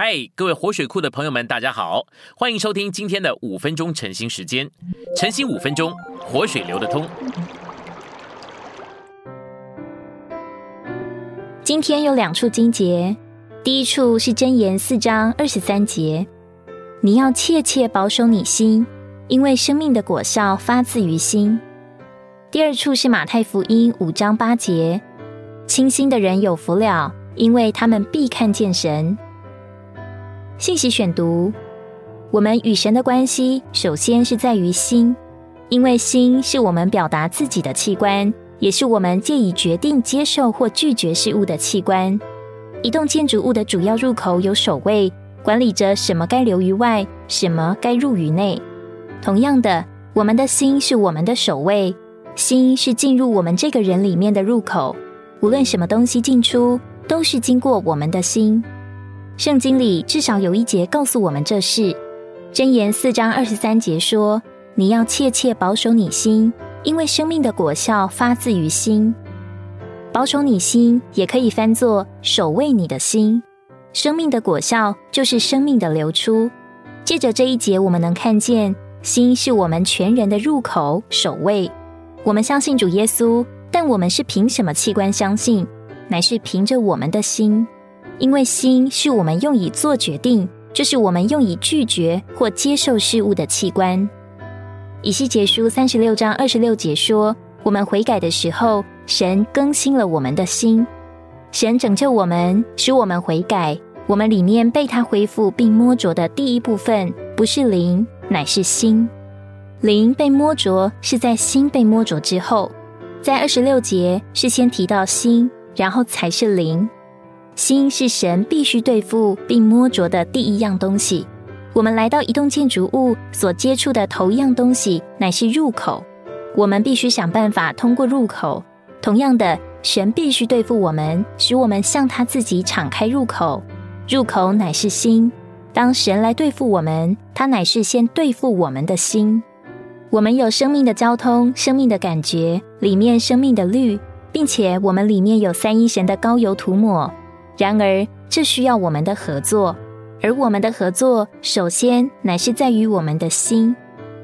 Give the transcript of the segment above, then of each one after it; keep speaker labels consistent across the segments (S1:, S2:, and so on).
S1: 嗨，各位活水库的朋友们，大家好，欢迎收听今天的五分钟晨兴时间。晨兴五分钟，活水流得通。
S2: 今天有两处经节，第一处是箴言四章二十三节，你要切切保守你心，因为生命的果效发自于心。第二处是马太福音五章八节，清心的人有福了，因为他们必看见神。信息选读：我们与神的关系，首先是在于心，因为心是我们表达自己的器官，也是我们借以决定接受或拒绝事物的器官。一栋建筑物的主要入口有守卫，管理着什么该留于外，什么该入于内。同样的，我们的心是我们的守卫，心是进入我们这个人里面的入口。无论什么东西进出，都是经过我们的心。圣经里至少有一节告诉我们这事，箴言四章二十三节说：“你要切切保守你心，因为生命的果效发自于心。保守你心，也可以翻作守卫你的心。生命的果效就是生命的流出。借着这一节，我们能看见心是我们全人的入口，守卫。我们相信主耶稣，但我们是凭什么器官相信？乃是凭着我们的心。”因为心是我们用以做决定，就是我们用以拒绝或接受事物的器官。以西结书三十六章二十六节说：“我们悔改的时候，神更新了我们的心。神拯救我们，使我们悔改。我们里面被他恢复并摸着的第一部分，不是灵，乃是心。灵被摸着是在心被摸着之后，在二十六节是先提到心，然后才是灵。”心是神必须对付并摸着的第一样东西。我们来到一栋建筑物所接触的头一样东西，乃是入口。我们必须想办法通过入口。同样的，神必须对付我们，使我们向他自己敞开入口。入口乃是心。当神来对付我们，他乃是先对付我们的心。我们有生命的交通，生命的感觉，里面生命的绿，并且我们里面有三一神的膏油涂抹。然而，这需要我们的合作，而我们的合作首先乃是在于我们的心。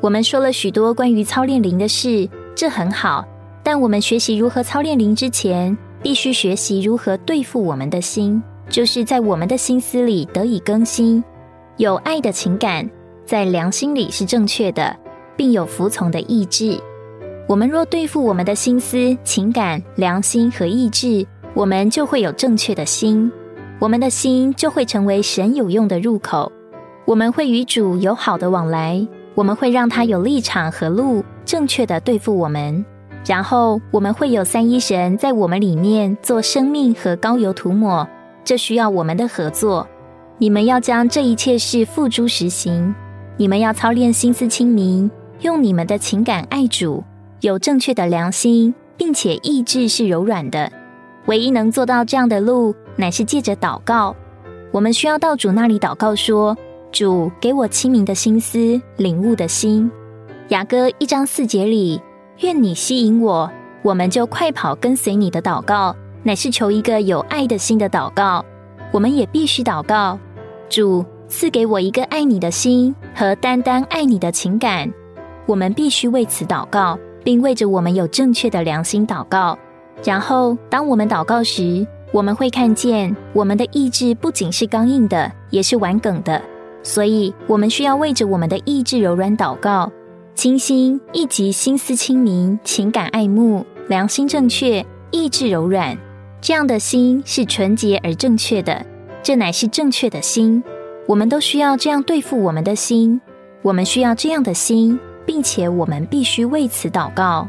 S2: 我们说了许多关于操练灵的事，这很好。但我们学习如何操练灵之前，必须学习如何对付我们的心，就是在我们的心思里得以更新，有爱的情感，在良心里是正确的，并有服从的意志。我们若对付我们的心思、情感、良心和意志，我们就会有正确的心，我们的心就会成为神有用的入口。我们会与主有好的往来，我们会让他有立场和路，正确的对付我们。然后我们会有三一神在我们里面做生命和膏油涂抹，这需要我们的合作。你们要将这一切事付诸实行，你们要操练心思清明，用你们的情感爱主，有正确的良心，并且意志是柔软的。唯一能做到这样的路，乃是借着祷告。我们需要到主那里祷告，说：“主给我清明的心思，领悟的心。”雅歌一章四节里，愿你吸引我，我们就快跑跟随你的祷告，乃是求一个有爱的心的祷告。我们也必须祷告，主赐给我一个爱你的心和单单爱你的情感。我们必须为此祷告，并为着我们有正确的良心祷告。然后，当我们祷告时，我们会看见我们的意志不仅是刚硬的，也是顽梗的。所以，我们需要为着我们的意志柔软祷告，清心以及心思清明、情感爱慕、良心正确、意志柔软。这样的心是纯洁而正确的，这乃是正确的心。我们都需要这样对付我们的心，我们需要这样的心，并且我们必须为此祷告。